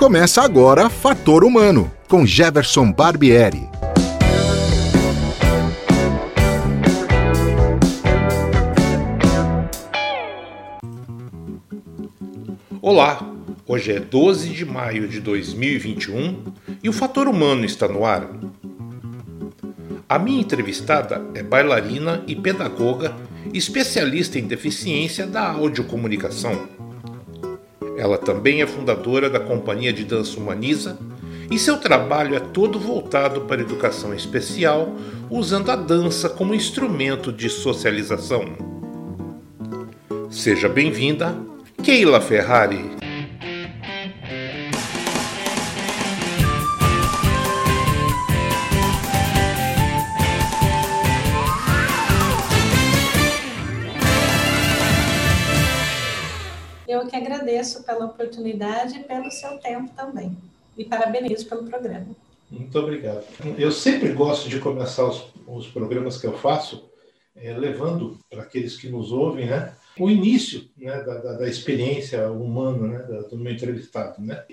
Começa agora Fator Humano, com Jefferson Barbieri. Olá, hoje é 12 de maio de 2021 e o Fator Humano está no ar. A minha entrevistada é bailarina e pedagoga, especialista em deficiência da audiocomunicação. Ela também é fundadora da Companhia de Dança Humaniza e seu trabalho é todo voltado para a educação especial, usando a dança como instrumento de socialização. Seja bem-vinda, Keila Ferrari. Agradeço pela oportunidade e pelo seu tempo também. E parabenizo pelo programa. Muito obrigado. Eu sempre gosto de começar os, os programas que eu faço é, levando para aqueles que nos ouvem, né, o início né, da, da, da experiência humana né, do meu entrevistado. Né?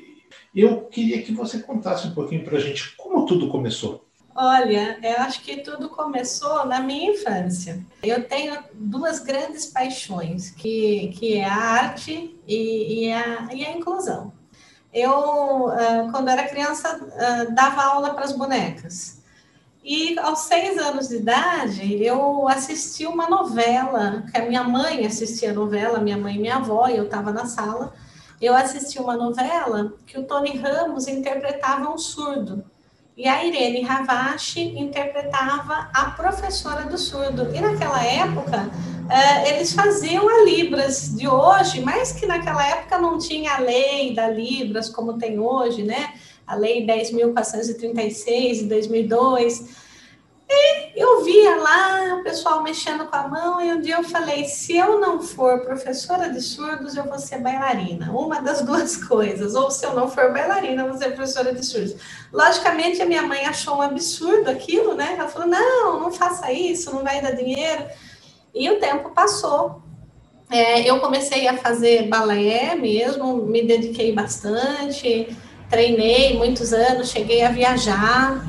Eu queria que você contasse um pouquinho para a gente como tudo começou. Olha, eu acho que tudo começou na minha infância. Eu tenho duas grandes paixões, que, que é a arte e, e, a, e a inclusão. Eu, ah, quando era criança, ah, dava aula para as bonecas. E aos seis anos de idade, eu assisti uma novela, que a minha mãe assistia a novela, minha mãe e minha avó, e eu estava na sala. Eu assisti uma novela que o Tony Ramos interpretava um surdo. E a Irene Ravache interpretava a professora do surdo. E naquela época, uh, eles faziam a Libras de hoje, mas que naquela época não tinha a lei da Libras como tem hoje, né? A lei 10.436 de 2002 e eu via lá o pessoal mexendo com a mão, e um dia eu falei: se eu não for professora de surdos, eu vou ser bailarina. Uma das duas coisas. Ou se eu não for bailarina, eu vou ser professora de surdos. Logicamente, a minha mãe achou um absurdo aquilo, né? Ela falou: não, não faça isso, não vai dar dinheiro. E o tempo passou. É, eu comecei a fazer balé mesmo, me dediquei bastante treinei muitos anos, cheguei a viajar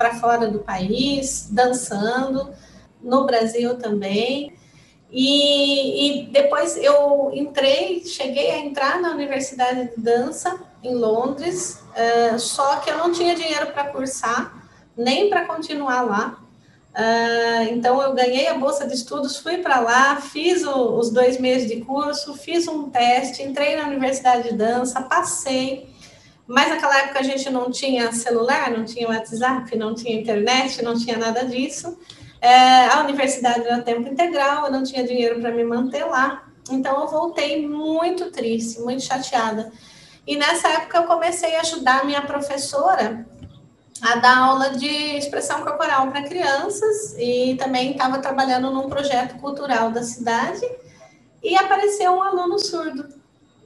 para fora do país, dançando, no Brasil também. E, e, depois eu entrei, cheguei a entrar na Universidade de Dança em Londres, uh, só que eu não tinha dinheiro para cursar, nem para continuar lá. Uh, então eu ganhei a bolsa de estudos, fui para lá, fiz o, os dois meses de curso, fiz um teste, entrei na Universidade de Dança, passei mas naquela época a gente não tinha celular, não tinha WhatsApp, não tinha internet, não tinha nada disso. É, a universidade era tempo integral, eu não tinha dinheiro para me manter lá. Então eu voltei muito triste, muito chateada. E nessa época eu comecei a ajudar minha professora a dar aula de expressão corporal para crianças e também estava trabalhando num projeto cultural da cidade e apareceu um aluno surdo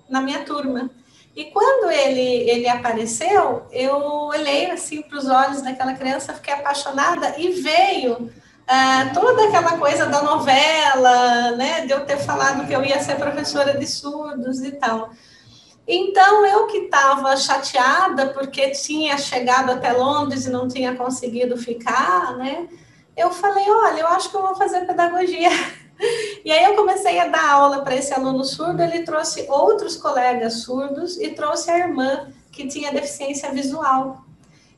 na minha turma. E quando ele, ele apareceu, eu olhei assim para os olhos daquela criança, fiquei apaixonada e veio ah, toda aquela coisa da novela, né, de eu ter falado que eu ia ser professora de surdos e tal. Então, eu que estava chateada porque tinha chegado até Londres e não tinha conseguido ficar, né, eu falei: olha, eu acho que eu vou fazer pedagogia. E aí eu comecei a dar aula para esse aluno surdo, ele trouxe outros colegas surdos e trouxe a irmã que tinha deficiência visual.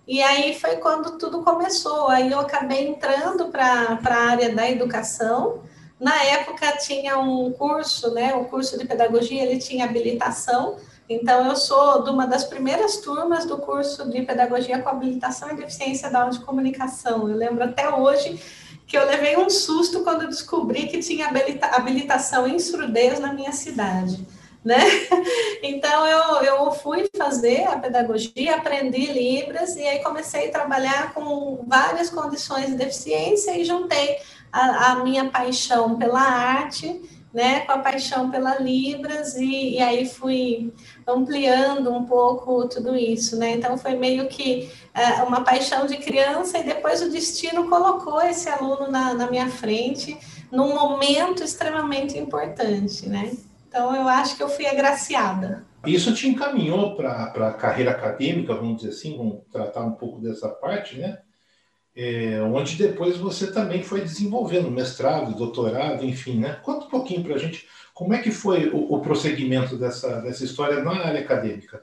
E aí foi quando tudo começou. Aí eu acabei entrando para a área da educação. Na época tinha um curso, né? O curso de pedagogia ele tinha habilitação. Então eu sou de uma das primeiras turmas do curso de pedagogia com habilitação e deficiência da aula de comunicação. Eu lembro até hoje que eu levei um susto quando descobri que tinha habilita habilitação em surdez na minha cidade. Né? Então eu, eu fui fazer a pedagogia, aprendi Libras e aí comecei a trabalhar com várias condições de deficiência e juntei a, a minha paixão pela arte né, com a paixão pela Libras e, e, aí fui ampliando um pouco tudo isso, né? Então foi meio que uh, uma paixão de criança e depois o destino colocou esse aluno na, na minha frente num momento extremamente importante, né? Então, eu acho que eu fui agraciada. Isso te encaminhou para a carreira acadêmica, vamos dizer assim, vamos tratar um pouco dessa parte, né? É, onde depois você também foi desenvolvendo mestrado, doutorado, enfim, né? Conta um pouquinho para a gente como é que foi o, o prosseguimento dessa, dessa história na área acadêmica.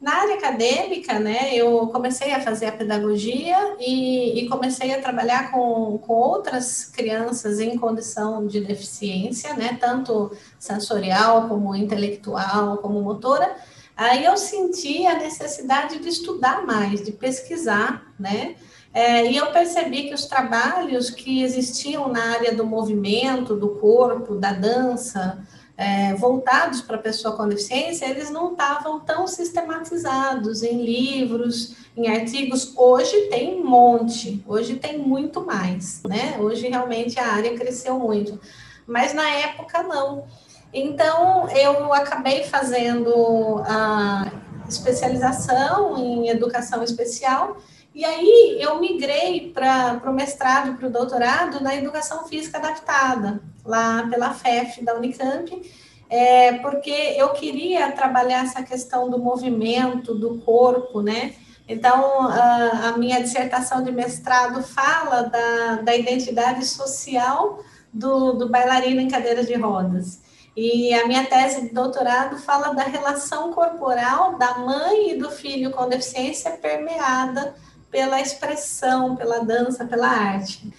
Na área acadêmica, né, eu comecei a fazer a pedagogia e, e, comecei a trabalhar com, com outras crianças em condição de deficiência, né, tanto sensorial como intelectual, como motora. Aí eu senti a necessidade de estudar mais, de pesquisar, né, é, e eu percebi que os trabalhos que existiam na área do movimento, do corpo, da dança, é, voltados para a pessoa com deficiência, eles não estavam tão sistematizados em livros, em artigos. Hoje tem um monte, hoje tem muito mais, né? Hoje realmente a área cresceu muito, mas na época não. Então eu acabei fazendo a especialização em educação especial. E aí eu migrei para o mestrado, para o doutorado na educação física adaptada, lá pela FEF da Unicamp, é, porque eu queria trabalhar essa questão do movimento, do corpo, né? Então, a, a minha dissertação de mestrado fala da, da identidade social do, do bailarino em cadeira de rodas. E a minha tese de doutorado fala da relação corporal da mãe e do filho com deficiência permeada pela expressão, pela dança, pela arte.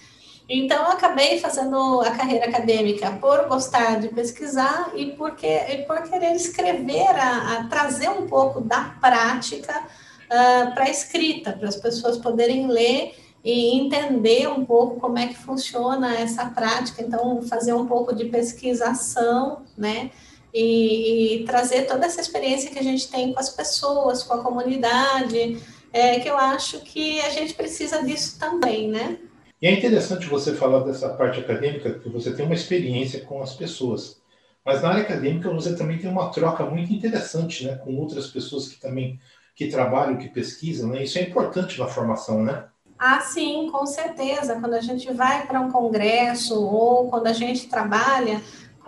Então, eu acabei fazendo a carreira acadêmica por gostar de pesquisar e, porque, e por querer escrever, a, a, trazer um pouco da prática uh, para a escrita, para as pessoas poderem ler e entender um pouco como é que funciona essa prática. Então, fazer um pouco de pesquisação, né? E, e trazer toda essa experiência que a gente tem com as pessoas, com a comunidade, é, que eu acho que a gente precisa disso também, né? E é interessante você falar dessa parte acadêmica, que você tem uma experiência com as pessoas. Mas na área acadêmica você também tem uma troca muito interessante, né, com outras pessoas que também que trabalham, que pesquisam, né? Isso é importante na formação, né? Ah, sim, com certeza. Quando a gente vai para um congresso ou quando a gente trabalha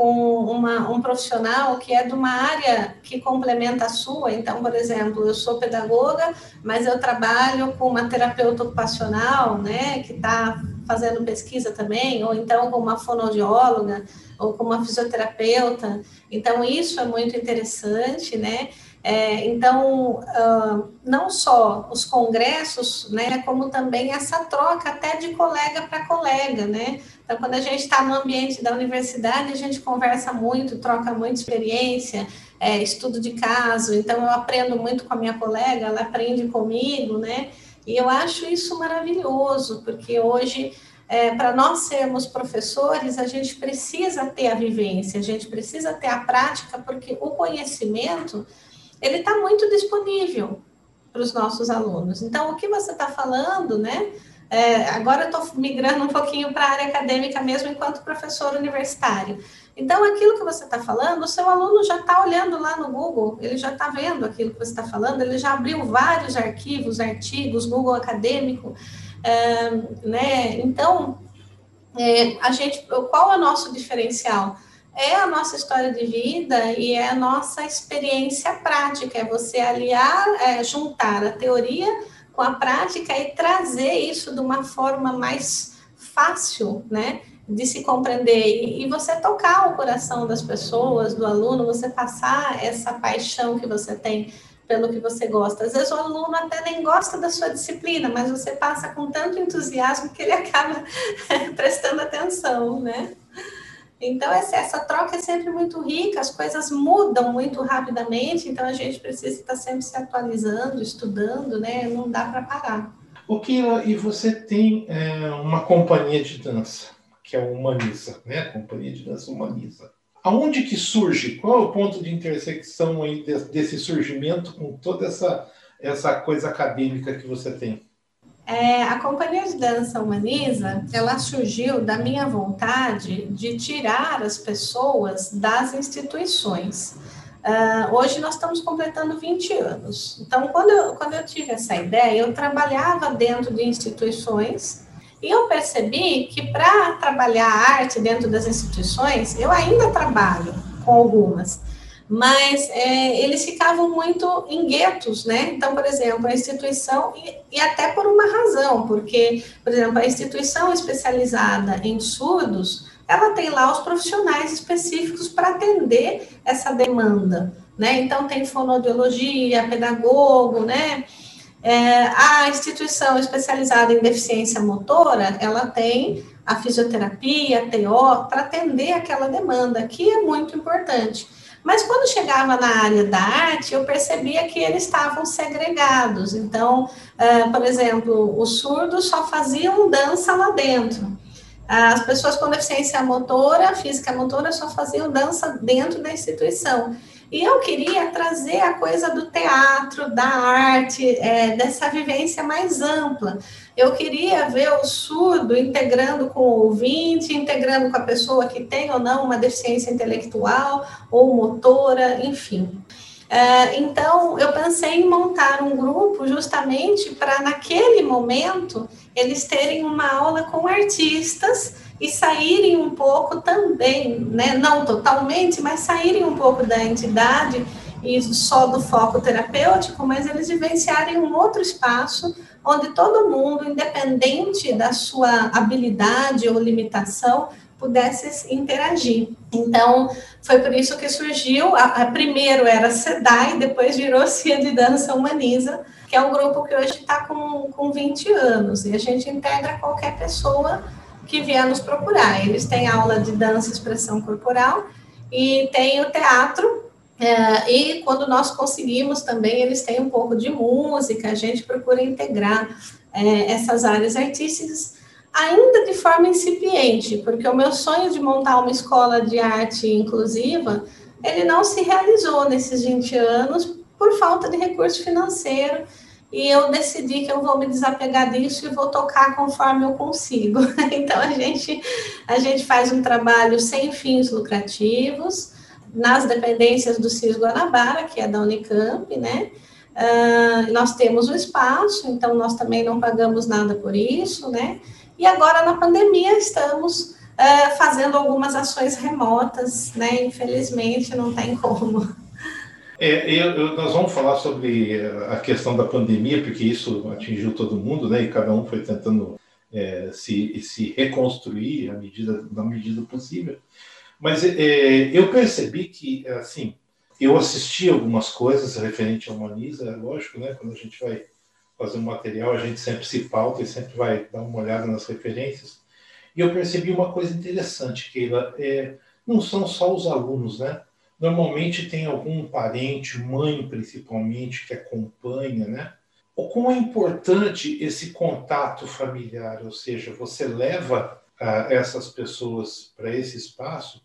com uma, um profissional que é de uma área que complementa a sua. Então, por exemplo, eu sou pedagoga, mas eu trabalho com uma terapeuta ocupacional, né, que está fazendo pesquisa também, ou então com uma fonoaudióloga, ou com uma fisioterapeuta. Então, isso é muito interessante, né? É, então, uh, não só os congressos, né, como também essa troca até de colega para colega, né? Então, quando a gente está no ambiente da universidade, a gente conversa muito, troca muita experiência, é, estudo de caso. Então, eu aprendo muito com a minha colega, ela aprende comigo, né? E eu acho isso maravilhoso, porque hoje, é, para nós sermos professores, a gente precisa ter a vivência, a gente precisa ter a prática, porque o conhecimento ele está muito disponível para os nossos alunos. Então, o que você está falando, né? É, agora eu estou migrando um pouquinho para a área acadêmica mesmo enquanto professor universitário. Então, aquilo que você está falando, o seu aluno já está olhando lá no Google, ele já está vendo aquilo que você está falando, ele já abriu vários arquivos, artigos, Google Acadêmico, é, né? Então, é, a gente, qual é o nosso diferencial? é a nossa história de vida e é a nossa experiência prática, é você aliar, é, juntar a teoria com a prática e trazer isso de uma forma mais fácil, né? De se compreender e, você tocar o coração das pessoas, do aluno, você passar essa paixão que você tem pelo que você gosta. Às vezes o aluno até nem gosta da sua disciplina, mas você passa com tanto entusiasmo que ele acaba prestando atenção, né? Então, essa, troca é sempre muito rica, as coisas mudam muito rapidamente, então a gente precisa estar sempre se atualizando, estudando, né? Não dá para parar. O Kila, e você tem é, uma companhia de dança, que é o Humaniza, né? Companhia de Dança Humaniza. Aonde que surge? Qual é o ponto de intersecção aí desse surgimento com toda essa, essa coisa acadêmica que você tem? É, a Companhia de Dança Humaniza, ela surgiu da minha vontade de tirar as pessoas das instituições. Uh, hoje nós estamos completando 20 anos. Então, quando eu, quando eu tive essa ideia, eu trabalhava dentro de instituições e eu percebi que para trabalhar a arte dentro das instituições, eu ainda trabalho, com algumas mas é, eles ficavam muito em guetos, né? Então, por exemplo, a instituição, e, e, até por uma razão, porque, por exemplo, a instituição especializada em surdos, ela tem lá os profissionais específicos para atender essa demanda, né? Então, tem fonoaudiologia, pedagogo, né? É, a instituição especializada em deficiência motora, ela tem a fisioterapia, a TO, para atender aquela demanda, que é muito importante. Mas quando chegava na área da arte, eu percebia que eles estavam segregados. Então, uh, por exemplo, os surdos só faziam dança lá dentro. As pessoas com deficiência motora, física motora, só faziam dança dentro da instituição. E eu queria trazer a coisa do teatro, da arte, é, dessa vivência mais ampla. Eu queria ver o surdo integrando com o ouvinte, integrando com a pessoa que tem ou não uma deficiência intelectual ou motora, enfim. É, então, eu pensei em montar um grupo justamente para, naquele momento, eles terem uma aula com artistas e saírem um pouco também, né? não totalmente, mas saírem um pouco da entidade e só do foco terapêutico, mas eles vivenciarem um outro espaço onde todo mundo, independente da sua habilidade ou limitação, pudesse interagir. Então, foi por isso que surgiu, a, a primeiro era SEDAI, depois virou Cia de Dança Humaniza, que é um grupo que hoje está com, com 20 anos, e a gente integra qualquer pessoa que vier nos procurar. Eles têm aula de dança e expressão corporal, e tem o teatro, é, e quando nós conseguimos também, eles têm um pouco de música, a gente procura integrar é, essas áreas artísticas, ainda de forma incipiente, porque o meu sonho de montar uma escola de arte inclusiva, ele não se realizou nesses 20 anos por falta de recurso financeiro, e eu decidi que eu vou me desapegar disso e vou tocar conforme eu consigo. Então a gente a gente faz um trabalho sem fins lucrativos, nas dependências do CIS Guanabara, que é da Unicamp, né? Uh, nós temos o espaço, então nós também não pagamos nada por isso, né? E agora na pandemia estamos uh, fazendo algumas ações remotas, né? Infelizmente não tem como. É, eu, nós vamos falar sobre a questão da pandemia, porque isso atingiu todo mundo, né? E cada um foi tentando é, se, se reconstruir à medida, na medida possível. Mas é, eu percebi que, assim, eu assisti algumas coisas referente ao Humaniza, é lógico, né? Quando a gente vai fazer um material, a gente sempre se pauta e sempre vai dar uma olhada nas referências. E eu percebi uma coisa interessante, Keila, é, não são só os alunos, né? Normalmente tem algum parente, mãe principalmente, que acompanha, né? O como é importante esse contato familiar, ou seja, você leva ah, essas pessoas para esse espaço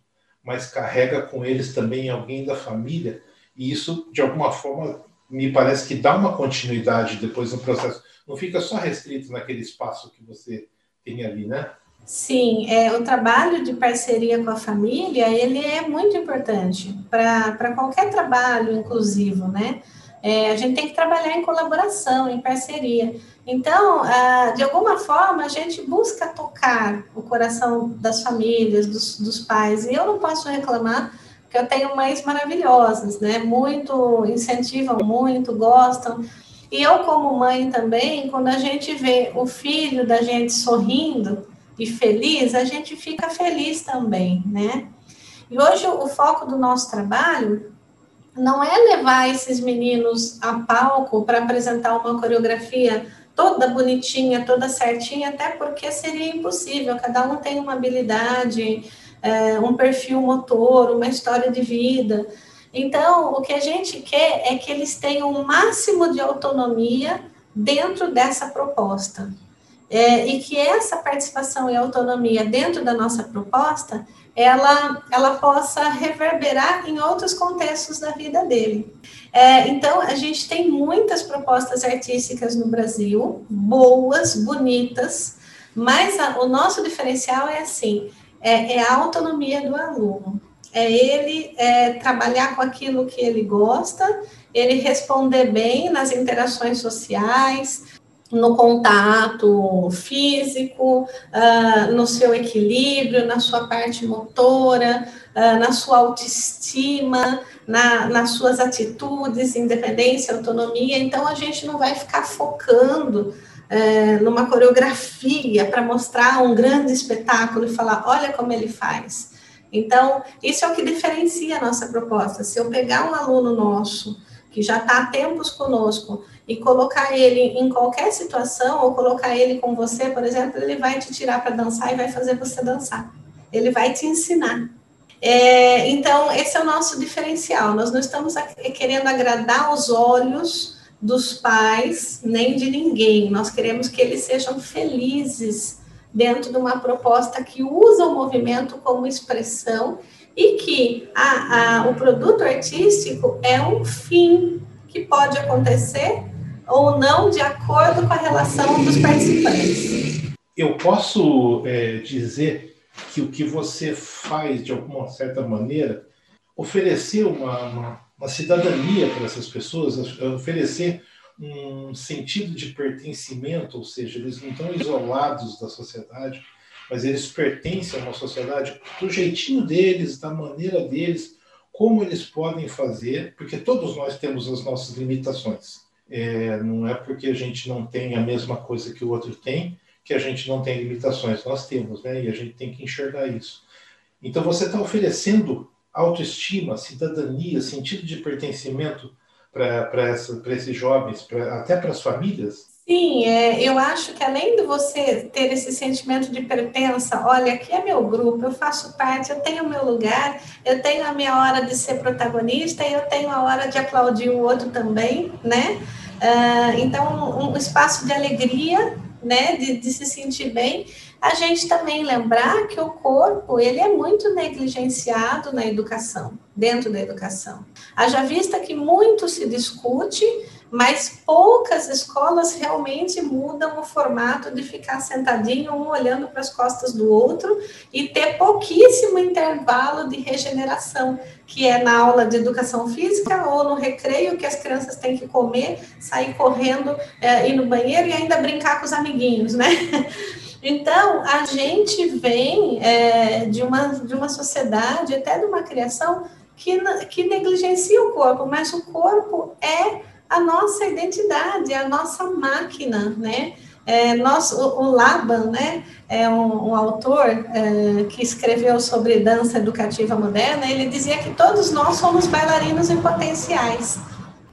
mas carrega com eles também alguém da família, e isso, de alguma forma, me parece que dá uma continuidade depois no processo. Não fica só restrito naquele espaço que você tem ali, né? Sim, é, o trabalho de parceria com a família, ele é muito importante para qualquer trabalho inclusivo, né? É, a gente tem que trabalhar em colaboração, em parceria. Então, ah, de alguma forma, a gente busca tocar o coração das famílias, dos, dos pais. E eu não posso reclamar, porque eu tenho mães maravilhosas, né? Muito, incentivam muito, gostam. E eu, como mãe também, quando a gente vê o filho da gente sorrindo e feliz, a gente fica feliz também, né? E hoje o foco do nosso trabalho não é levar esses meninos a palco para apresentar uma coreografia toda bonitinha, toda certinha, até porque seria impossível, cada um tem uma habilidade, é, um perfil motor, uma história de vida. Então, o que a gente quer é que eles tenham o máximo de autonomia dentro dessa proposta. É, e que essa participação e autonomia dentro da nossa proposta ela, ela possa reverberar em outros contextos da vida dele. É, então, a gente tem muitas propostas artísticas no Brasil, boas, bonitas, mas a, o nosso diferencial é assim: é, é, a autonomia do aluno. É ele é, trabalhar com aquilo que ele gosta, ele responder bem nas interações sociais, no contato físico, uh, no seu equilíbrio, na sua parte motora, uh, na sua autoestima, na, nas suas atitudes, independência, autonomia. Então, a gente não vai ficar focando uh, numa coreografia para mostrar um grande espetáculo e falar: olha como ele faz. Então, isso é o que diferencia a nossa proposta. Se eu pegar um aluno nosso que já está há tempos conosco e colocar ele em qualquer situação, ou colocar ele com você, por exemplo, ele vai te tirar para dançar e vai fazer você dançar. Ele vai te ensinar. É, então, esse é o nosso diferencial. Nós não estamos querendo agradar os olhos dos pais, nem de ninguém. Nós queremos que eles sejam felizes dentro de uma proposta que usa o movimento como expressão e que a, a, o produto artístico é um fim que pode acontecer ou não de acordo com a relação dos participantes. Eu posso é, dizer que o que você faz, de alguma certa maneira, oferecer uma, uma, uma cidadania para essas pessoas, oferecer um sentido de pertencimento, ou seja, eles não estão isolados da sociedade, mas eles pertencem a uma sociedade do jeitinho deles, da maneira deles, como eles podem fazer, porque todos nós temos as nossas limitações. É, não é porque a gente não tem a mesma coisa que o outro tem que a gente não tem limitações. Nós temos, né? E a gente tem que enxergar isso. Então você está oferecendo autoestima, cidadania, sentido de pertencimento para esses jovens, pra, até para as famílias? Sim, é, eu acho que além de você ter esse sentimento de pertença, olha, aqui é meu grupo, eu faço parte, eu tenho o meu lugar, eu tenho a minha hora de ser protagonista e eu tenho a hora de aplaudir o outro também, né? Uh, então, um espaço de alegria, né, de, de se sentir bem. A gente também lembrar que o corpo, ele é muito negligenciado na educação, dentro da educação. Haja vista que muito se discute mas poucas escolas realmente mudam o formato de ficar sentadinho, um olhando para as costas do outro e ter pouquíssimo intervalo de regeneração, que é na aula de educação física ou no recreio, que as crianças têm que comer, sair correndo, é, ir no banheiro e ainda brincar com os amiguinhos, né? Então, a gente vem é, de, uma, de uma sociedade, até de uma criação, que, que negligencia o corpo, mas o corpo é a nossa identidade, a nossa máquina, né? É, nós, o, o, Laban, né, é um, um autor é, que escreveu sobre dança educativa moderna, ele dizia que todos nós somos bailarinos em potenciais,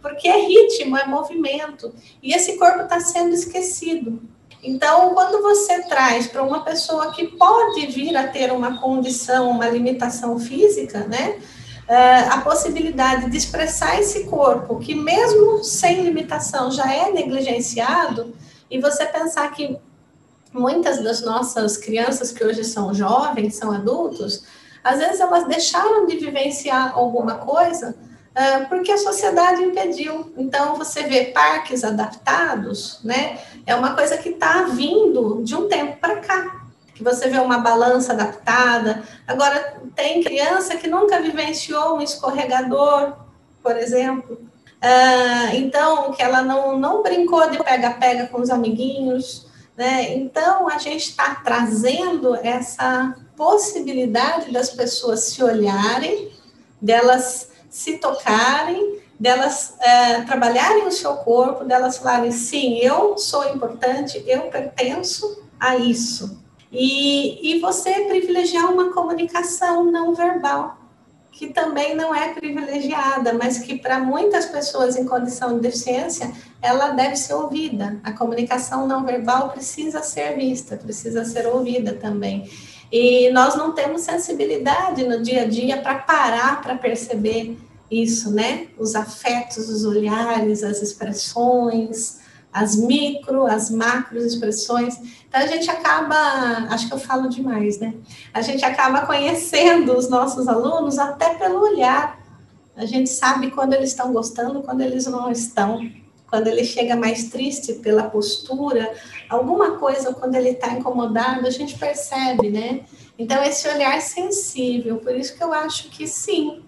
porque é ritmo, é movimento, e esse corpo está sendo esquecido. Então, quando você traz para uma pessoa que pode vir a ter uma condição, uma limitação física, né, uh, a possibilidade de expressar esse corpo, que mesmo sem limitação já é negligenciado, e você pensar que muitas das nossas crianças que hoje são jovens, são adultos, às vezes elas deixaram de vivenciar alguma coisa uh, porque a sociedade impediu. Então, você vê parques adaptados, né? É uma coisa que está vindo de um tempo para cá que você vê uma balança adaptada. Agora, tem criança que nunca vivenciou um escorregador, por exemplo. Ah, então, que ela não, não brincou de pega-pega com os amiguinhos. Né? Então, a gente está trazendo essa possibilidade das pessoas se olharem, delas se tocarem, delas é, trabalharem o seu corpo, delas falarem: sim, eu sou importante, eu pertenço a isso. E, e você privilegiar uma comunicação não verbal, que também não é privilegiada, mas que para muitas pessoas em condição de deficiência, ela deve ser ouvida. A comunicação não verbal precisa ser vista, precisa ser ouvida também. E nós não temos sensibilidade no dia a dia para parar para perceber isso, né? Os afetos, os olhares, as expressões, as micro, as macro expressões. Então a gente acaba, acho que eu falo demais, né? A gente acaba conhecendo os nossos alunos até pelo olhar. A gente sabe quando eles estão gostando, quando eles não estão. Quando ele chega mais triste pela postura, alguma coisa, quando ele está incomodado, a gente percebe, né? Então, esse olhar sensível, por isso que eu acho que sim,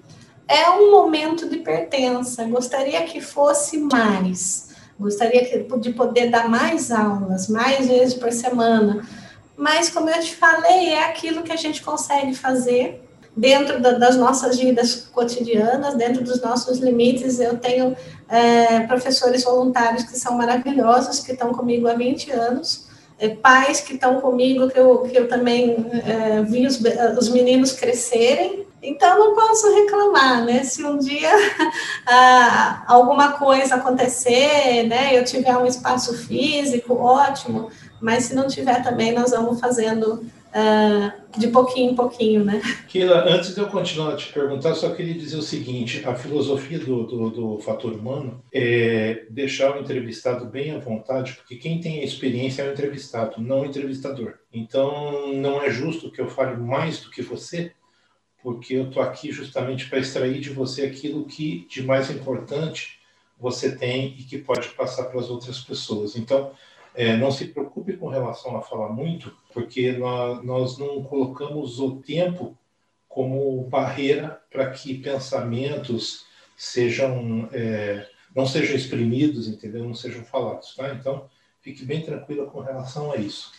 é um momento de pertença. Gostaria que fosse mais, Gostaria de poder dar mais aulas, mais vezes por semana. Mas, como eu te falei, é aquilo que a gente consegue fazer dentro da, das nossas vidas cotidianas, dentro dos nossos limites. Eu tenho é, professores voluntários que são maravilhosos, que estão comigo há 20 anos, é, pais que estão comigo, que eu, que eu também é, vi os, os meninos crescerem. Então, não posso reclamar, né? Se um dia ah, alguma coisa acontecer, né? Eu tiver um espaço físico, ótimo. Mas se não tiver também, nós vamos fazendo uh, de pouquinho em pouquinho, né? Keila, antes de eu continuar a te perguntar, só queria dizer o seguinte: a filosofia do, do, do, fator humano é deixar o entrevistado bem à vontade, porque quem tem a experiência é o entrevistado, não o entrevistador. Então, não é justo que eu fale mais do que você, porque eu estou aqui justamente para extrair de você aquilo que de mais importante você tem e que pode passar para as outras pessoas. Então, é, não se preocupe com relação a falar muito, porque nós, nós não colocamos o tempo como barreira para que pensamentos sejam é, não sejam exprimidos, entendeu? Não sejam falados, tá? Então, fique bem tranquila com relação a isso.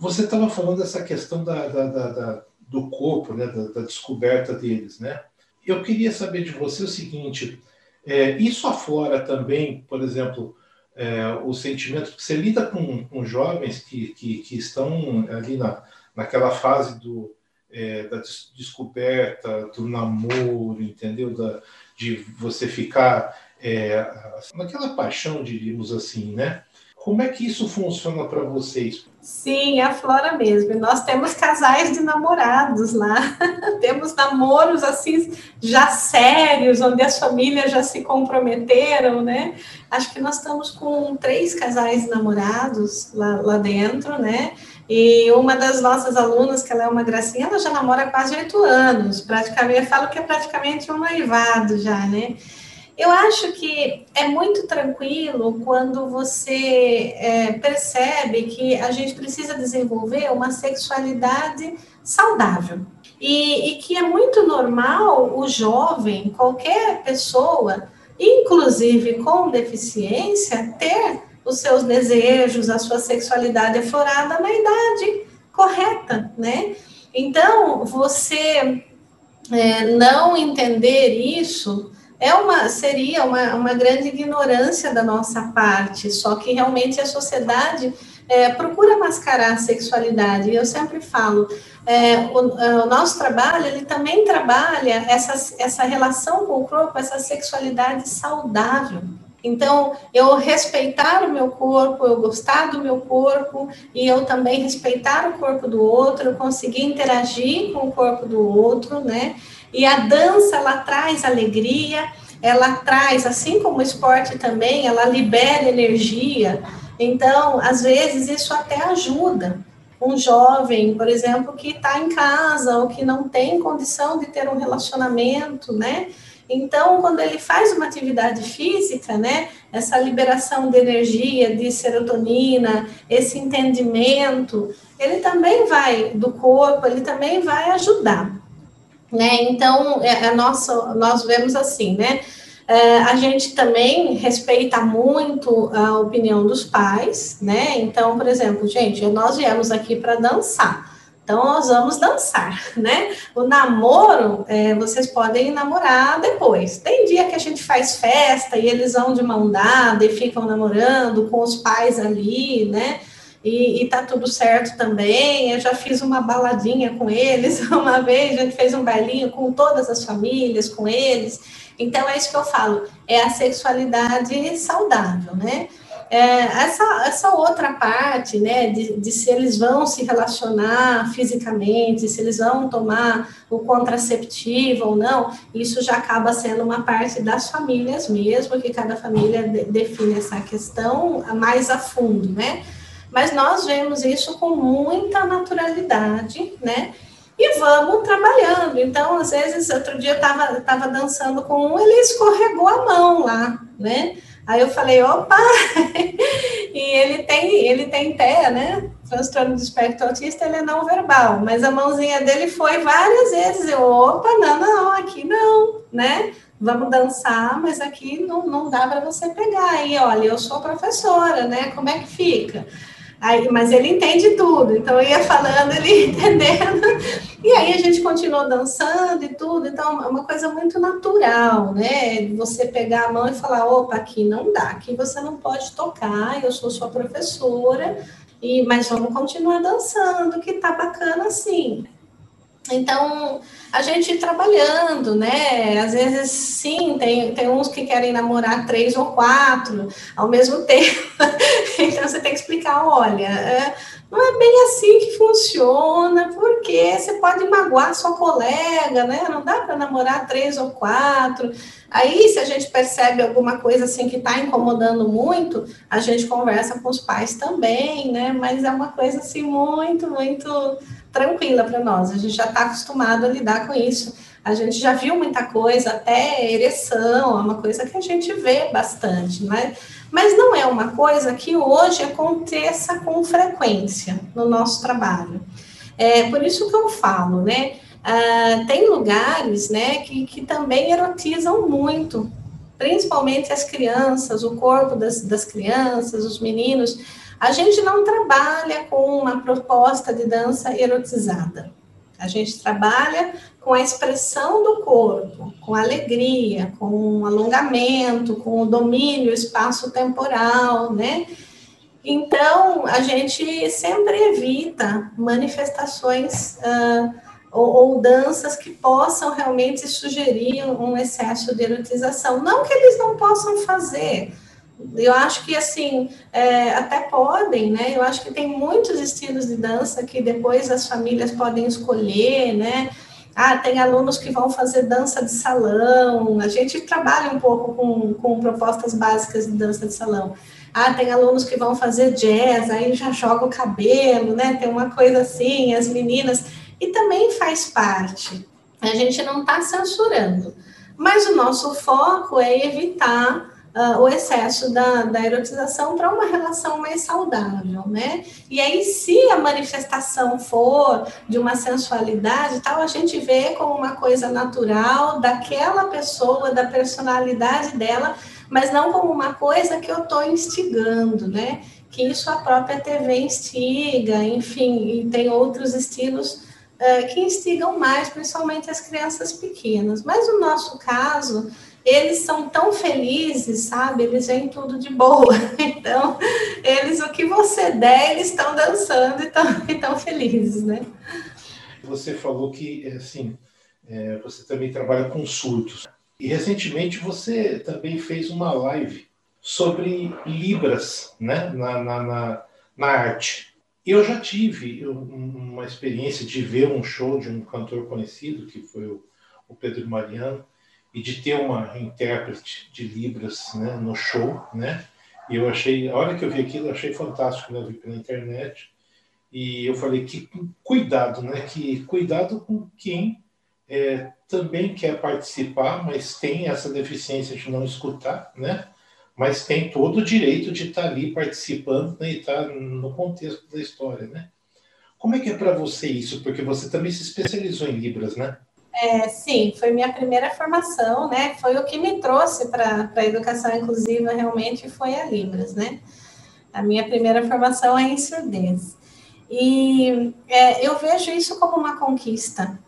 Você estava falando dessa questão da, da, da, da do corpo, né? Da, descoberta deles, né? Eu queria saber de você o seguinte: é, isso aflora também, por exemplo, é, o sentimento, você lida com, com jovens que, que, que, estão ali na, naquela fase do, é, da des descoberta, do namoro, entendeu? Da, de você ficar é, naquela paixão, diríamos assim, né? Como é que isso funciona para vocês? Sim, a Flora mesmo. Nós temos casais de namorados lá. temos namoros assim já sérios, onde as famílias já se comprometeram, né? Acho que nós estamos com três casais de namorados lá, lá dentro, né? E uma das nossas alunas, que ela é uma gracinha, ela já namora há quase oito anos. Praticamente, eu falo que é praticamente um noivado já, né? Eu acho que é muito tranquilo quando você é, percebe que a gente precisa desenvolver uma sexualidade saudável. E, e, que é muito normal o jovem, qualquer pessoa, inclusive com deficiência, ter os seus desejos, a sua sexualidade aflorada na idade correta, né? Então, você é, não entender isso é uma seria uma, uma grande ignorância da nossa parte, só que realmente a sociedade é, procura mascarar a sexualidade. Eu sempre falo, é, o, o, nosso trabalho ele também trabalha essa, essa relação com o corpo, essa sexualidade saudável. Então, eu respeitar o meu corpo, eu gostar do meu corpo e eu também respeitar o corpo do outro, eu conseguir interagir com o corpo do outro, né? E a dança, ela traz alegria, ela traz, assim como o esporte também, ela libera energia. Então, às vezes, isso até ajuda um jovem, por exemplo, que está em casa ou que não tem condição de ter um relacionamento, né? Então, quando ele faz uma atividade física, né, essa liberação de energia, de serotonina, esse entendimento, ele também vai do corpo, ele também vai ajudar. Né? Então, é, nossa, nós vemos assim, né? É, a gente também respeita muito a opinião dos pais, né? Então, por exemplo, gente, nós viemos aqui para dançar. Então, nós vamos dançar, né? O namoro, é, vocês podem namorar depois. Tem dia que a gente faz festa e eles vão de mão dada e ficam namorando com os pais ali, né? E, e tá tudo certo também. Eu já fiz uma baladinha com eles uma vez, a gente fez um bailinho com todas as famílias, com eles. Então é isso que eu falo, é a sexualidade saudável, né? É, essa, essa outra parte, né, de, de, se eles vão se relacionar fisicamente, se eles vão tomar o contraceptivo ou não, isso já acaba sendo uma parte das famílias mesmo, que cada família de, define essa questão mais a fundo, né? Mas nós vemos isso com muita naturalidade, né? E vamos trabalhando. Então, às vezes, outro dia eu estava tava dançando com um, ele escorregou a mão lá, né? Aí eu falei, opa! e ele tem, ele tem TEA, né? Transtorno do espectro autista, ele é não verbal, mas a mãozinha dele foi várias vezes. Eu, opa, não, não, aqui não, né? vamos dançar, mas aqui não, não dá para você pegar. Aí, olha, eu sou professora, né? Como é que fica? Aí, mas ele entende tudo, então eu ia falando, ele entendendo, e aí a gente continuou dançando e tudo, então é uma coisa muito natural, né? Você pegar a mão e falar, opa, aqui não dá, aqui você não pode tocar, eu sou sua professora, e mas vamos continuar dançando, que tá bacana assim. Então, a gente trabalhando, né? Às vezes, sim, tem, tem uns que querem namorar três ou quatro ao mesmo tempo. então, você tem que explicar: olha, é, não é bem assim que funciona, porque você pode magoar sua colega, né? Não dá para namorar três ou quatro. Aí, se a gente percebe alguma coisa assim que está incomodando muito, a gente conversa com os pais também, né? Mas é uma coisa assim muito, muito tranquila para nós. A gente já está acostumado a lidar com isso. A gente já viu muita coisa, até ereção, é uma coisa que a gente vê bastante, mas, mas não é uma coisa que hoje aconteça com frequência no nosso trabalho. É por isso que eu falo, né? Ah, tem lugares, né, que, que também erotizam muito, principalmente as crianças, o corpo das, das crianças, os meninos. A gente não trabalha com uma proposta de dança erotizada. A gente trabalha com a expressão do corpo, com alegria, com alongamento, com o domínio espaço-temporal, né? Então, a gente sempre evita manifestações uh, ou, ou, danças que possam realmente sugerir um excesso de erotização. Não que eles não possam fazer, eu acho que assim é, até podem, né? Eu acho que tem muitos estilos de dança que depois as famílias podem escolher, né? Ah, tem alunos que vão fazer dança de salão. A gente trabalha um pouco com, com propostas básicas de dança de salão. Ah, tem alunos que vão fazer jazz, aí já joga o cabelo, né? Tem uma coisa assim, as meninas. E também faz parte. A gente não está censurando. Mas o nosso foco é evitar uh, o excesso da, da erotização para uma relação mais saudável, né? E aí, se a manifestação for de uma sensualidade tal, a gente vê como uma coisa natural daquela pessoa, da personalidade dela, mas não como uma coisa que eu estou instigando, né? Que isso a própria TV instiga, enfim, e tem outros estilos uh, que instigam mais, principalmente as crianças pequenas. Mas no nosso caso, eles são tão felizes, sabe? Eles vêm tudo de boa. Então, eles, o que você der, eles estão dançando e estão felizes, né? Você falou que, assim, é, você também trabalha com surdos. E recentemente você também fez uma live sobre Libras, né? Na, na, na, na arte. Eu já tive uma experiência de ver um show de um cantor conhecido, que foi o Pedro Mariano, e de ter uma intérprete de Libras né, no show, né? E eu achei, a hora que eu vi aquilo, eu achei fantástico, né? Eu vi pela internet. E eu falei que cuidado, né? Que cuidado com quem é, também quer participar, mas tem essa deficiência de não escutar, né? Mas tem todo o direito de estar ali participando né, e estar no contexto da história, né? Como é que é para você isso? Porque você também se especializou em Libras, né? É, sim, foi minha primeira formação, né? Foi o que me trouxe para a educação inclusiva realmente foi a Libras, né? A minha primeira formação é em surdez. E é, eu vejo isso como uma conquista,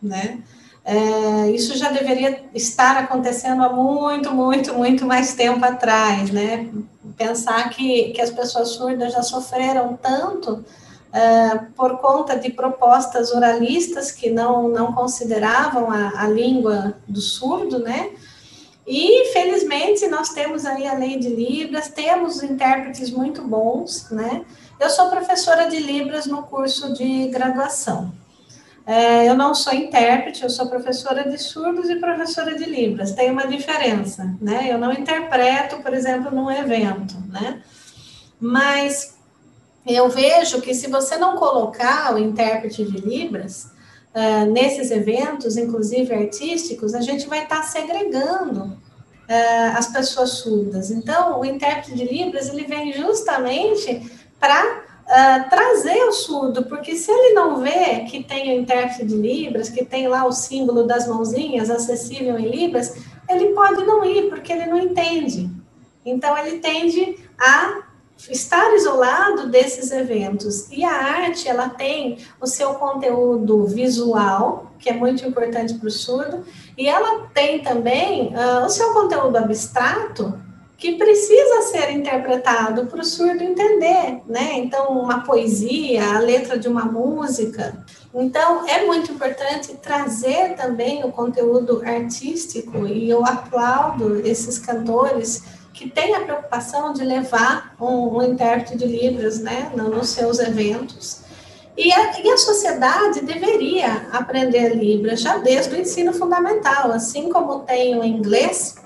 né? É, isso já deveria estar acontecendo há muito, muito, muito mais tempo atrás, né? Pensar que, que as pessoas surdas já sofreram tanto uh, por conta de propostas oralistas que não, não consideravam a, a língua do surdo, né? E, felizmente, nós temos aí a lei de Libras, temos intérpretes muito bons, né? Eu sou professora de Libras no curso de graduação. É, eu não sou intérprete, eu sou professora de surdos e professora de Libras. Tem uma diferença, né? Eu não interpreto, por exemplo, num evento, né? Mas eu vejo que se você não colocar o intérprete de Libras uh, nesses eventos, inclusive artísticos, a gente vai estar tá segregando uh, as pessoas surdas. Então, o intérprete de Libras ele vem justamente para uh, trazer o surdo, porque se ele não vê que tem o intérprete de Libras, que tem lá o símbolo das mãozinhas acessível em Libras, ele pode não ir, porque ele não entende. Então, ele tende a estar isolado desses eventos. E a arte, ela tem o seu conteúdo visual, que é muito importante para o surdo, e ela tem também uh, o seu conteúdo abstrato, que precisa ser interpretado para o surdo entender, né? Então, uma poesia, a letra de uma música. Então, é muito importante trazer também o conteúdo artístico, e eu aplaudo esses cantores que têm a preocupação de levar um, um intérprete de Libras, né, nos seus eventos. E a, e a, sociedade deveria aprender Libras já desde o ensino fundamental, assim como tem o inglês,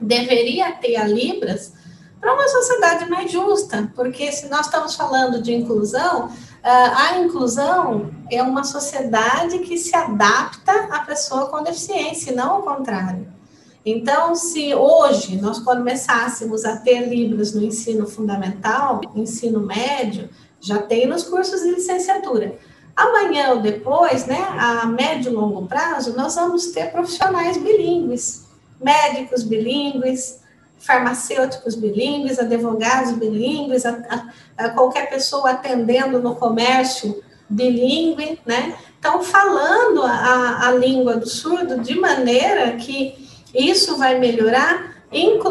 deveria ter a Libras para uma sociedade mais justa, porque se nós estamos falando de inclusão, ah, a inclusão é uma sociedade que se adapta à pessoa com deficiência, não ao contrário. Então, se hoje nós começássemos a ter Libras no ensino fundamental, ensino médio, já tem nos cursos de licenciatura. Amanhã ou depois, né, a médio e longo prazo, nós vamos ter profissionais bilíngues médicos bilíngues, farmacêuticos bilíngues, advogados bilíngues, a, a, a qualquer pessoa atendendo no comércio bilíngue, né? Então, falando a língua do surdo de maneira que isso vai melhorar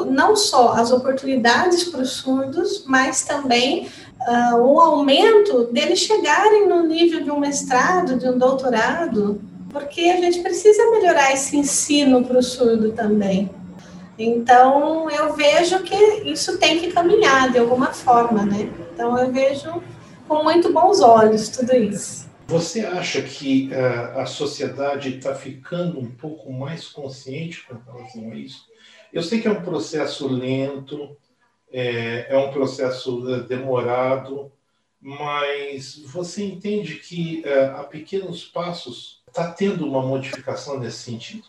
não só as oportunidades para os surdos, mas também uh, o aumento deles chegarem no nível de um mestrado, de um doutorado, porque a gente precisa melhorar esse ensino para o surdo também. Então, eu vejo que isso tem que caminhar de alguma forma, né? Então, eu vejo com muito bons olhos tudo isso. Você acha que uh, a sociedade está ficando um pouco mais consciente com relação a isso? Eu sei que é um processo lento, é, é um processo uh, demorado, mas você entende que uh, a pequenos passos está tendo uma modificação nesse sentido?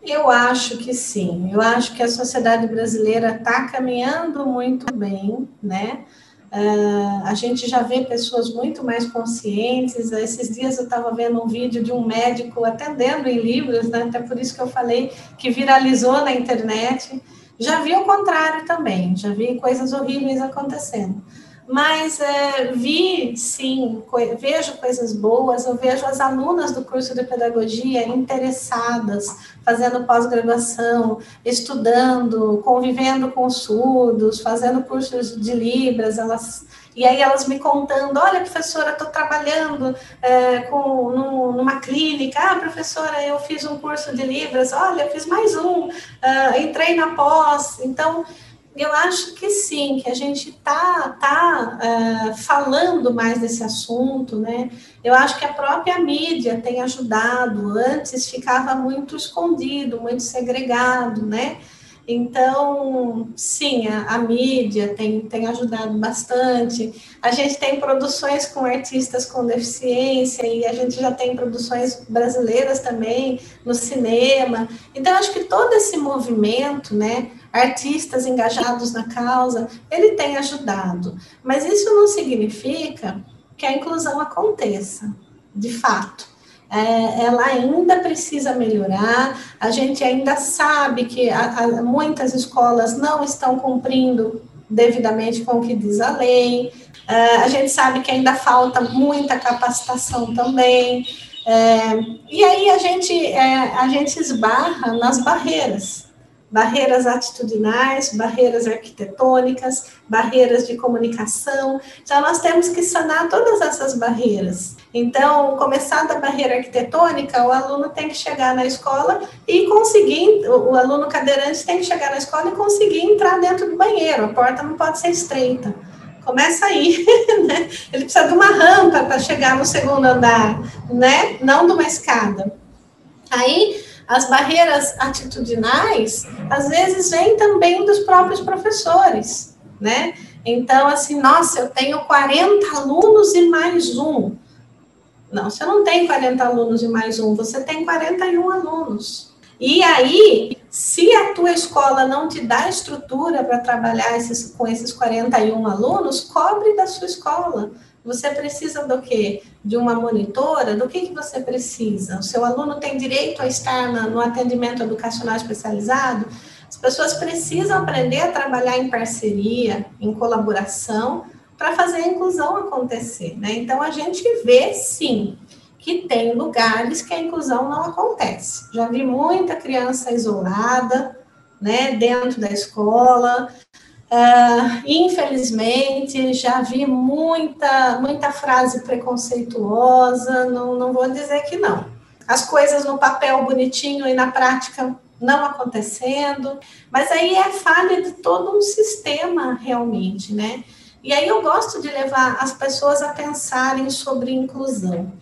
Eu acho que sim. Eu acho que a sociedade brasileira está caminhando muito bem, né? Uh, a gente já vê pessoas muito mais conscientes. Esses dias eu estava vendo um vídeo de um médico atendendo em Libras, né? até por isso que eu falei que viralizou na internet. Já vi o contrário também, já vi coisas horríveis acontecendo mas é, vi, sim, co vejo coisas boas, eu vejo as alunas do curso de pedagogia interessadas, fazendo pós-graduação, estudando, convivendo com surdos, fazendo cursos de Libras, elas e aí elas me contando, olha, professora, estou trabalhando é, com, no, numa clínica, ah, professora, eu fiz um curso de Libras, olha, fiz mais um, uh, entrei na pós, então eu acho que sim, que a gente está tá, uh, falando mais desse assunto, né? Eu acho que a própria mídia tem ajudado. Antes ficava muito escondido, muito segregado, né? Então, sim, a, a, mídia tem, tem ajudado bastante. A gente tem produções com artistas com deficiência e a gente já tem produções brasileiras também no cinema. Então, acho que todo esse movimento, né? artistas engajados na causa, ele tem ajudado. Mas isso não significa que a inclusão aconteça, de fato. É, ela ainda precisa melhorar, a gente ainda sabe que a, a, muitas escolas não estão cumprindo devidamente com o que diz a lei, é, a gente sabe que ainda falta muita capacitação também, é, e aí a gente, é, a gente esbarra nas barreiras, barreiras atitudinais, barreiras arquitetônicas, barreiras de comunicação. Então, nós temos que sanar todas essas barreiras. Então, começar da barreira arquitetônica, o aluno tem que chegar na escola e conseguir, o aluno cadeirante tem que chegar na escola e conseguir entrar dentro do banheiro, a porta não pode ser estreita. Começa aí, né? Ele precisa de uma rampa para chegar no segundo andar, né? Não de uma escada. Aí, as barreiras atitudinais, às vezes, vêm também dos próprios professores, né? Então, assim, nossa, eu tenho 40 alunos e mais um. Não, você não tem 40 alunos e mais um, você tem 41 alunos. E aí, se a tua escola não te dá estrutura para trabalhar esses, com esses 41 alunos, cobre da sua escola Você precisa do quê? De uma monitora? Do que, que você precisa? O seu aluno tem direito a estar na, no atendimento educacional especializado? As pessoas precisam aprender a trabalhar em parceria, em colaboração, para fazer a inclusão acontecer, né? Então, a gente vê, sim, que tem lugares que a inclusão não acontece. Já vi muita criança isolada, né, dentro da escola, Uh, infelizmente, já vi muita, muita frase preconceituosa, não, não vou dizer que não. As coisas no papel bonitinho e na prática não acontecendo, mas aí é falha de todo um sistema realmente, né? E aí eu gosto de levar as pessoas a pensarem sobre inclusão.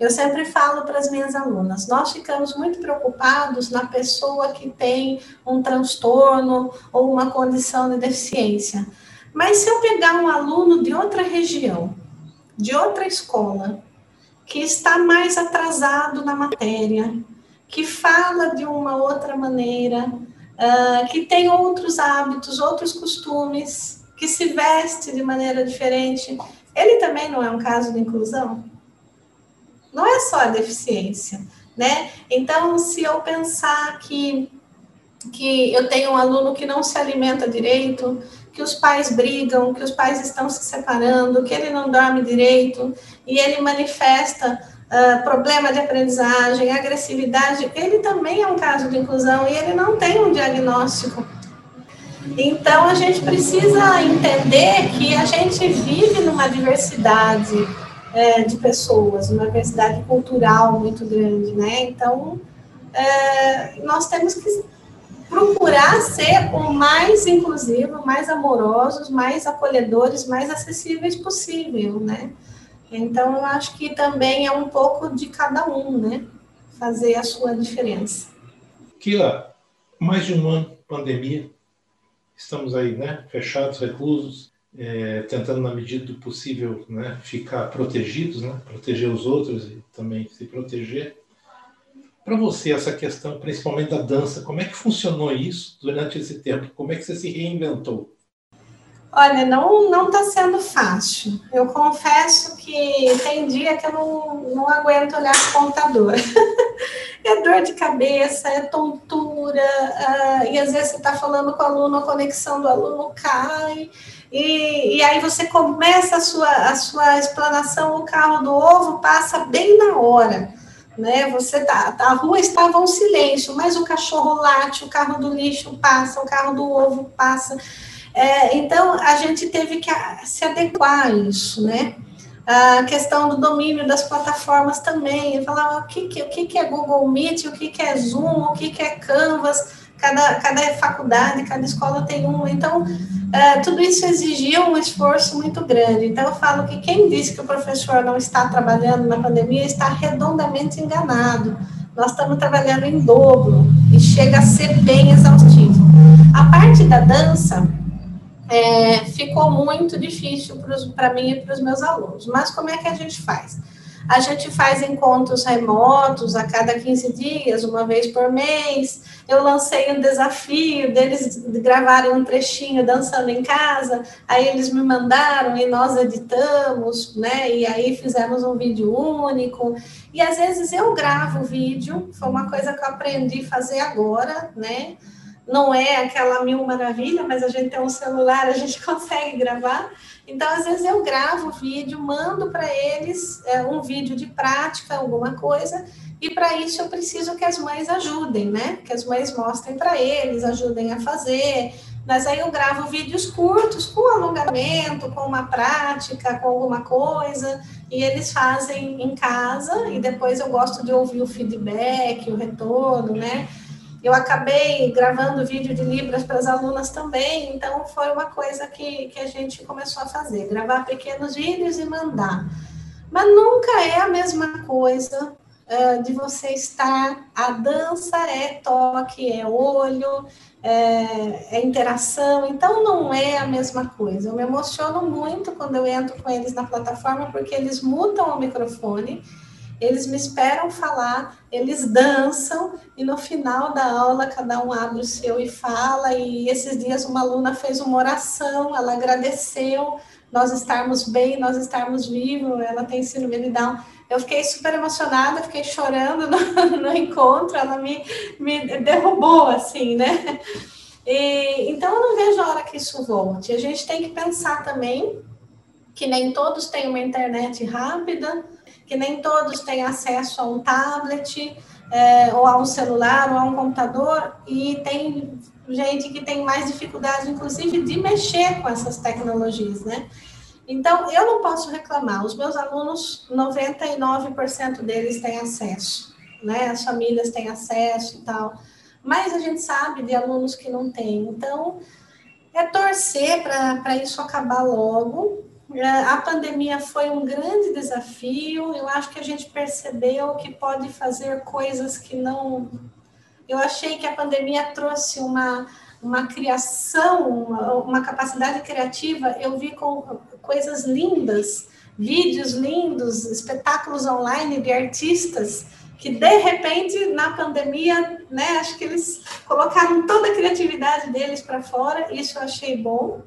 Eu sempre falo para as minhas alunas, nós ficamos muito preocupados na pessoa que tem um transtorno ou uma condição de deficiência. Mas se eu pegar um aluno de outra região, de outra escola, que está mais atrasado na matéria, que fala de uma outra maneira, uh, que tem outros hábitos, outros costumes, que se veste de maneira diferente, ele também não é um caso de inclusão? não é só a deficiência, né? Então, se eu pensar que, que eu tenho um aluno que não se alimenta direito, que os pais brigam, que os pais estão se separando, que ele não dorme direito, e ele manifesta uh, problema de aprendizagem, agressividade, ele também é um caso de inclusão e ele não tem um diagnóstico. Então, a gente precisa entender que a gente vive numa diversidade é, de pessoas, uma diversidade cultural muito grande, né? Então, é, nós temos que procurar ser o mais inclusivo, mais amorosos, mais acolhedores, mais acessíveis possível, né? Então, eu acho que também é um pouco de cada um, né? Fazer a sua diferença. Kila, mais de um ano, pandemia, estamos aí, né? Fechados, reclusos, é, tentando na medida do possível né, ficar protegidos, né, proteger os outros e também se proteger. Para você essa questão, principalmente da dança, como é que funcionou isso durante esse tempo? Como é que você se reinventou? Olha, não não está sendo fácil. Eu confesso que tem dia que eu não, não aguento olhar o computador. é dor de cabeça, é tontura, uh, e às vezes você está falando com o aluno, a conexão do aluno cai. E, e aí você começa a sua, a sua explanação, o carro do ovo passa bem na hora. Né? Você tá, a rua estava um silêncio, mas o cachorro late, o carro do lixo passa, o carro do ovo passa. É, então a gente teve que se adequar a isso, né? A questão do domínio das plataformas também, falar o que, que, o que, é Google Meet, o que, que é Zoom, o que, que é Canvas, cada, cada faculdade, cada escola tem um. Então, é, tudo isso exigia um esforço muito grande. Então, eu falo que quem disse que o professor não está trabalhando na pandemia está redondamente enganado. Nós estamos trabalhando em dobro e chega a ser bem exaustivo. A parte da dança é, ficou muito difícil para mim e para os meus alunos. Mas como é que a gente faz? A gente faz encontros remotos a cada 15 dias, uma vez por mês. Eu lancei um desafio deles gravarem um trechinho dançando em casa, aí eles me mandaram e nós editamos, né? E aí fizemos um vídeo único. E às vezes eu gravo o vídeo, foi uma coisa que eu aprendi a fazer agora, né? Não é aquela mil maravilha, mas a gente tem um celular, a gente consegue gravar. Então, às vezes, eu gravo o vídeo, mando para eles é, um vídeo de prática, alguma coisa, e para isso eu preciso que as mães ajudem, né? Que as mães mostrem para eles, ajudem a fazer. Mas aí eu gravo vídeos curtos, com alongamento, com uma prática, com alguma coisa, e eles fazem em casa, e depois eu gosto de ouvir o feedback, o retorno, né? Eu acabei gravando vídeo de Libras para as alunas também, então foi uma coisa que, que a gente começou a fazer, gravar pequenos vídeos e mandar. Mas nunca é a mesma coisa uh, de você estar. A dança é toque, é olho, é, é, interação, então não é a mesma coisa. Eu me emociono muito quando eu entro com eles na plataforma, porque eles mutam o microfone eles me esperam falar, eles dançam e no final da aula cada um abre o seu e fala. E esses dias uma aluna fez uma oração, ela agradeceu nós estarmos bem, nós estarmos vivos, ela tem síndrome de Down. Eu fiquei super emocionada, fiquei chorando no, no encontro, ela me, me derrubou assim, né? E, então eu não vejo a hora que isso volte. A gente tem que pensar também que nem todos têm uma internet rápida, que nem todos têm acesso a um tablet, é, ou a um celular, ou a um computador, e tem gente que tem mais dificuldade, inclusive, de mexer com essas tecnologias, né? Então, eu não posso reclamar. Os meus alunos, 99% deles têm acesso, né? As famílias têm acesso e tal. Mas a gente sabe de alunos que não têm. Então, é torcer para isso acabar logo, a pandemia foi um grande desafio. Eu acho que a gente percebeu que pode fazer coisas que não. Eu achei que a pandemia trouxe uma, uma criação, uma, uma capacidade criativa. Eu vi com coisas lindas, vídeos lindos, espetáculos online de artistas que de repente na pandemia, né, acho que eles colocaram toda a criatividade deles para fora. Isso eu achei bom.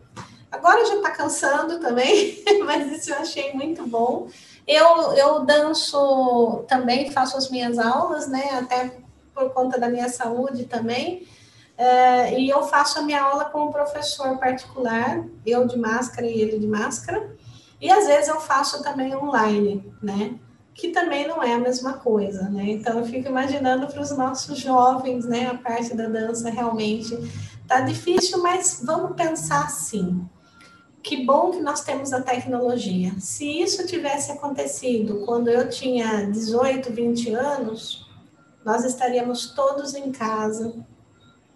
Agora já está cansando também, mas isso eu achei muito bom. Eu, eu danço também, faço as minhas aulas, né? Até por conta da minha saúde também. É, e eu faço a minha aula com um professor particular, eu de máscara e ele de máscara. E às vezes eu faço também online, né? Que também não é a mesma coisa, né? Então eu fico imaginando para os nossos jovens, né? A parte da dança realmente tá difícil, mas vamos pensar assim que bom que nós temos a tecnologia. Se isso tivesse acontecido quando eu tinha 18, 20 anos, nós estaríamos todos em casa,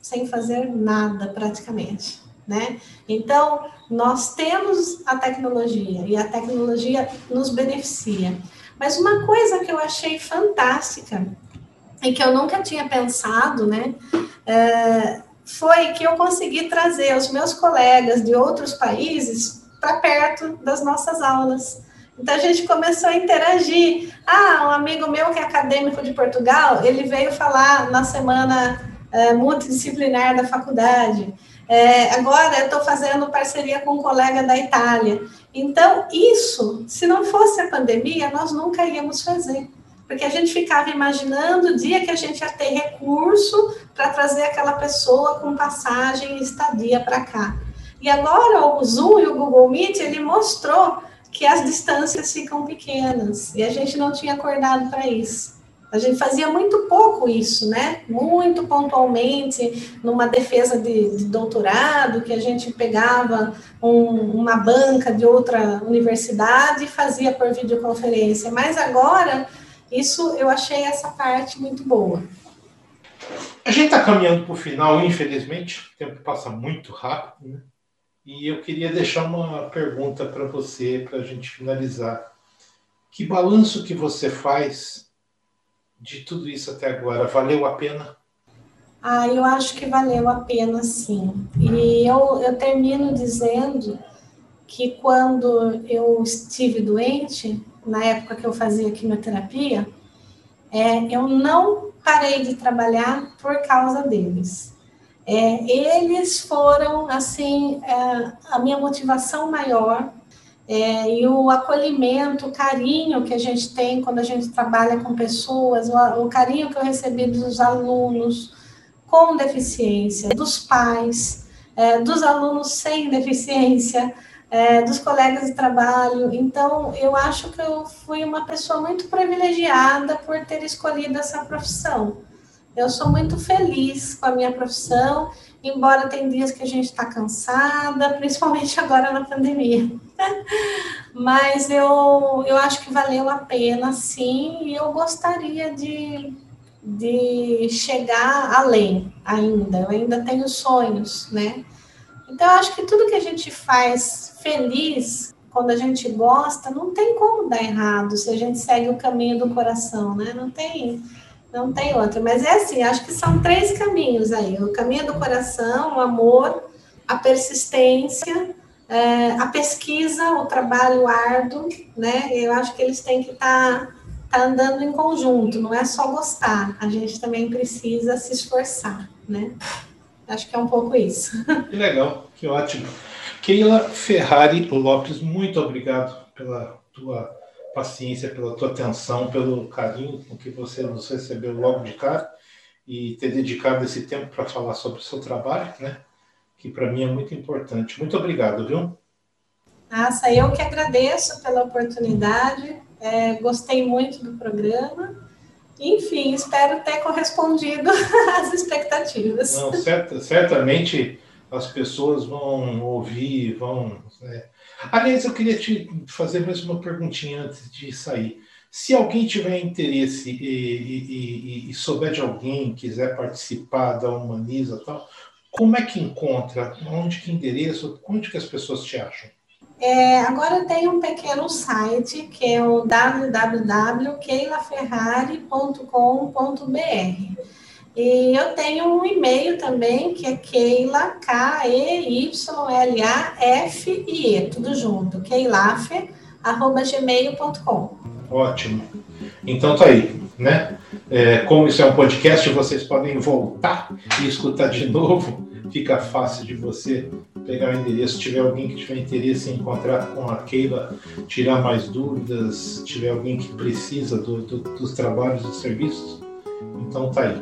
sem fazer nada praticamente, né? Então, nós temos a tecnologia e a tecnologia nos beneficia. Mas uma coisa que eu achei fantástica e que eu nunca tinha pensado, né? É, foi que eu consegui trazer os meus colegas de outros países para perto das nossas aulas. Então a gente começou a interagir. Ah, um amigo meu que é acadêmico de Portugal, ele veio falar na semana é, multidisciplinar da faculdade. É, agora eu estou fazendo parceria com um colega da Itália. Então, isso, se não fosse a pandemia, nós nunca íamos fazer porque a gente ficava imaginando o dia que a gente ia ter recurso para trazer aquela pessoa com passagem e estadia para cá. E agora o Zoom e o Google Meet, ele mostrou que as distâncias ficam pequenas, e a gente não tinha acordado para isso. A gente fazia muito pouco isso, né? Muito pontualmente, numa defesa de, de doutorado, que a gente pegava um, uma banca de outra universidade e fazia por videoconferência. Mas agora isso eu achei essa parte muito boa. A gente está caminhando para o final, infelizmente, o tempo passa muito rápido, né? E eu queria deixar uma pergunta para você, para a gente finalizar. Que balanço que você faz de tudo isso até agora? Valeu a pena? Ah, eu acho que valeu a pena, sim. E eu, eu termino dizendo que quando eu estive doente, na época que eu fazia quimioterapia, é, eu não parei de trabalhar por causa deles. É, eles foram, assim, é, a minha motivação maior é, e o acolhimento, o carinho que a gente tem quando a gente trabalha com pessoas, o, o carinho que eu recebi dos alunos com deficiência, dos pais, é, dos alunos sem deficiência, é, dos colegas de trabalho. Então, eu acho que eu fui uma pessoa muito privilegiada por ter escolhido essa profissão. Eu sou muito feliz com a minha profissão, embora tem dias que a gente está cansada, principalmente agora na pandemia. Mas eu, eu acho que valeu a pena, sim, e eu gostaria de, de chegar além ainda. Eu ainda tenho sonhos, né? Então, eu acho que tudo que a gente faz feliz, quando a gente gosta, não tem como dar errado se a gente segue o caminho do coração, né? Não tem, não tem outro. Mas é assim, acho que são três caminhos aí: o caminho do coração, o amor, a persistência, é, a pesquisa, o trabalho árduo, né? Eu acho que eles têm que estar tá andando em conjunto, não é só gostar, a gente também precisa se esforçar, né? Acho que é um pouco isso. Que legal, que ótimo. Keila Ferrari Lopes, muito obrigado pela tua paciência, pela tua atenção, pelo carinho com que você nos recebeu logo de cara e ter dedicado esse tempo para falar sobre o seu trabalho, né? Que para mim é muito importante. Muito obrigado, viu? Nossa, eu que agradeço pela oportunidade, é, gostei muito do programa. Enfim, espero ter correspondido às expectativas. Não, certa, certamente as pessoas vão ouvir, vão. Né? Aliás, eu queria te fazer mais uma perguntinha antes de sair. Se alguém tiver interesse e, e, e, e souber de alguém, quiser participar da Humaniza tal, como é que encontra? Onde que endereço? Onde que as pessoas te acham? É, agora tem um pequeno site que é o www.keilaferrari.com.br. E eu tenho um e-mail também que é Keila, K-E-Y-L-A-F-I-E, tudo junto, keilafe.gmail.com. Ótimo. Então tá aí, né? É, como isso é um podcast, vocês podem voltar e escutar de novo. Fica fácil de você pegar o endereço. Se tiver alguém que tiver interesse em encontrar com a Keila, tirar mais dúvidas, tiver alguém que precisa do, do, dos trabalhos e serviços, então tá aí.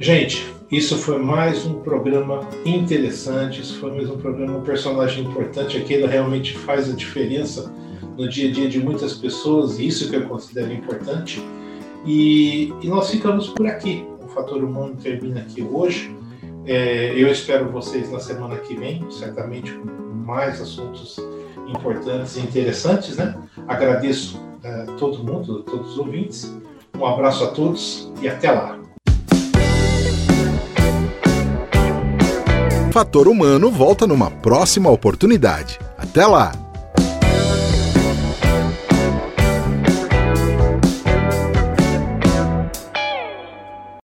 Gente, isso foi mais um programa interessante, isso foi mais um programa, um personagem importante. A Keila realmente faz a diferença no dia a dia de muitas pessoas, e isso que eu considero importante. E, e nós ficamos por aqui. O Fator Humano termina aqui hoje. É, eu espero vocês na semana que vem, certamente com mais assuntos importantes e interessantes, né? Agradeço a é, todo mundo, a todos os ouvintes. Um abraço a todos e até lá. Fator Humano volta numa próxima oportunidade. Até lá!